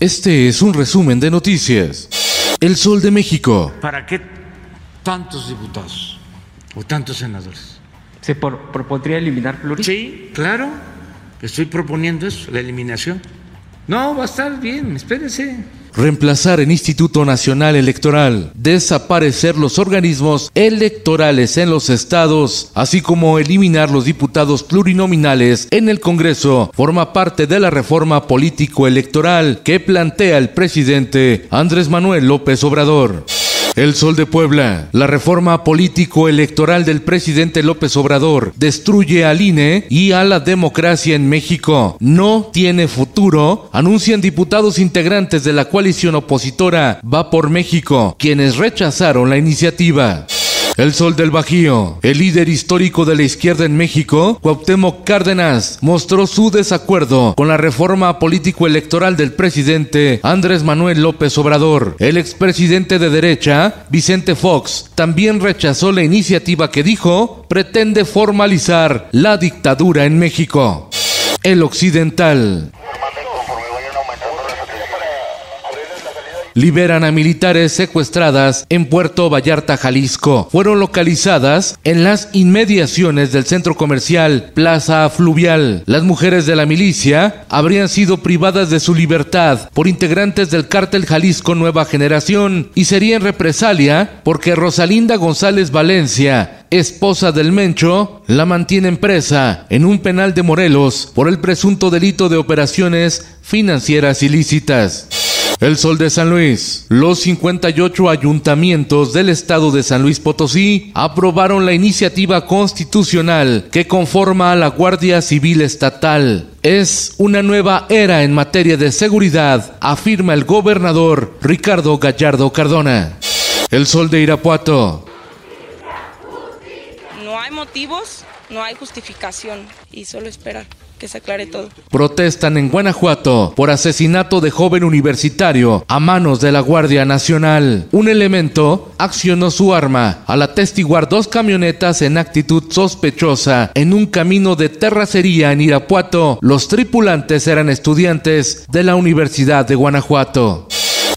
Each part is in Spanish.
Este es un resumen de noticias. El Sol de México. ¿Para qué tantos diputados o tantos senadores? ¿Se por- propondría eliminar pluris? Sí, claro. Estoy proponiendo eso, la eliminación. No, va a estar bien, espérense. Reemplazar el Instituto Nacional Electoral, desaparecer los organismos electorales en los estados, así como eliminar los diputados plurinominales en el Congreso, forma parte de la reforma político-electoral que plantea el presidente Andrés Manuel López Obrador. El Sol de Puebla. La reforma político-electoral del presidente López Obrador destruye al INE y a la democracia en México. No tiene futuro, anuncian diputados integrantes de la coalición opositora Va por México, quienes rechazaron la iniciativa. El Sol del Bajío, el líder histórico de la izquierda en México, Cuauhtémoc Cárdenas, mostró su desacuerdo con la reforma político-electoral del presidente Andrés Manuel López Obrador. El expresidente de derecha, Vicente Fox, también rechazó la iniciativa que dijo pretende formalizar la dictadura en México. El Occidental. Liberan a militares secuestradas en Puerto Vallarta, Jalisco. Fueron localizadas en las inmediaciones del centro comercial Plaza Fluvial. Las mujeres de la milicia habrían sido privadas de su libertad por integrantes del cártel Jalisco Nueva Generación y serían represalia porque Rosalinda González Valencia, esposa del Mencho, la mantienen presa en un penal de Morelos por el presunto delito de operaciones financieras ilícitas. El Sol de San Luis. Los 58 ayuntamientos del estado de San Luis Potosí aprobaron la iniciativa constitucional que conforma a la Guardia Civil Estatal. Es una nueva era en materia de seguridad, afirma el gobernador Ricardo Gallardo Cardona. El Sol de Irapuato. No hay motivos, no hay justificación y solo esperar que se aclare todo. Protestan en Guanajuato por asesinato de joven universitario a manos de la Guardia Nacional. Un elemento accionó su arma al atestiguar dos camionetas en actitud sospechosa en un camino de terracería en Irapuato. Los tripulantes eran estudiantes de la Universidad de Guanajuato.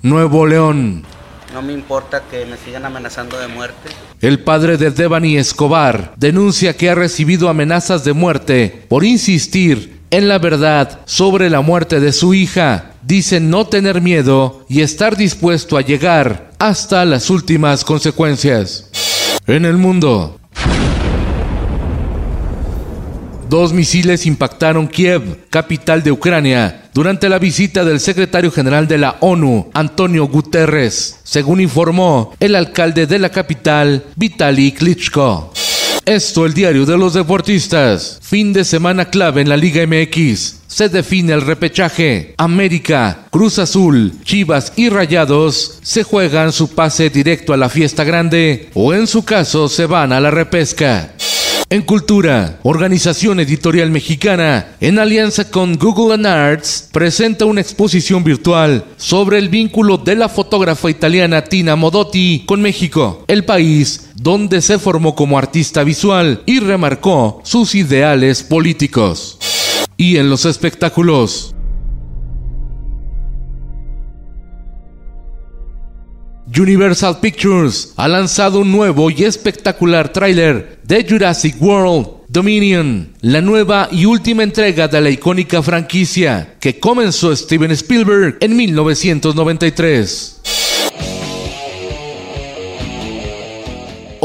Nuevo León. No me importa que me sigan amenazando de muerte. El padre de Devani Escobar denuncia que ha recibido amenazas de muerte por insistir en la verdad sobre la muerte de su hija. Dice no tener miedo y estar dispuesto a llegar hasta las últimas consecuencias. En el mundo. Dos misiles impactaron Kiev, capital de Ucrania, durante la visita del secretario general de la ONU, Antonio Guterres, según informó el alcalde de la capital, Vitaly Klitschko. Esto el diario de los deportistas. Fin de semana clave en la Liga MX. Se define el repechaje. América, Cruz Azul, Chivas y Rayados se juegan su pase directo a la fiesta grande o en su caso se van a la repesca. En Cultura, Organización Editorial Mexicana, en alianza con Google and Arts, presenta una exposición virtual sobre el vínculo de la fotógrafa italiana Tina Modotti con México, el país donde se formó como artista visual y remarcó sus ideales políticos. Y en los espectáculos, Universal Pictures ha lanzado un nuevo y espectacular tráiler de Jurassic World Dominion, la nueva y última entrega de la icónica franquicia que comenzó Steven Spielberg en 1993.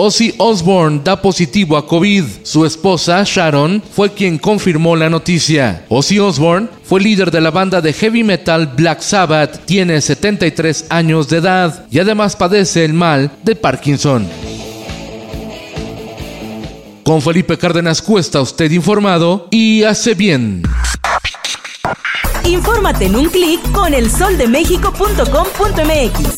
Ozzy Osbourne da positivo a COVID. Su esposa, Sharon, fue quien confirmó la noticia. Ozzy Osbourne fue líder de la banda de heavy metal Black Sabbath, tiene 73 años de edad y además padece el mal de Parkinson. Con Felipe Cárdenas Cuesta, usted informado y hace bien. Infórmate en un clic con elsoldemexico.com.mx.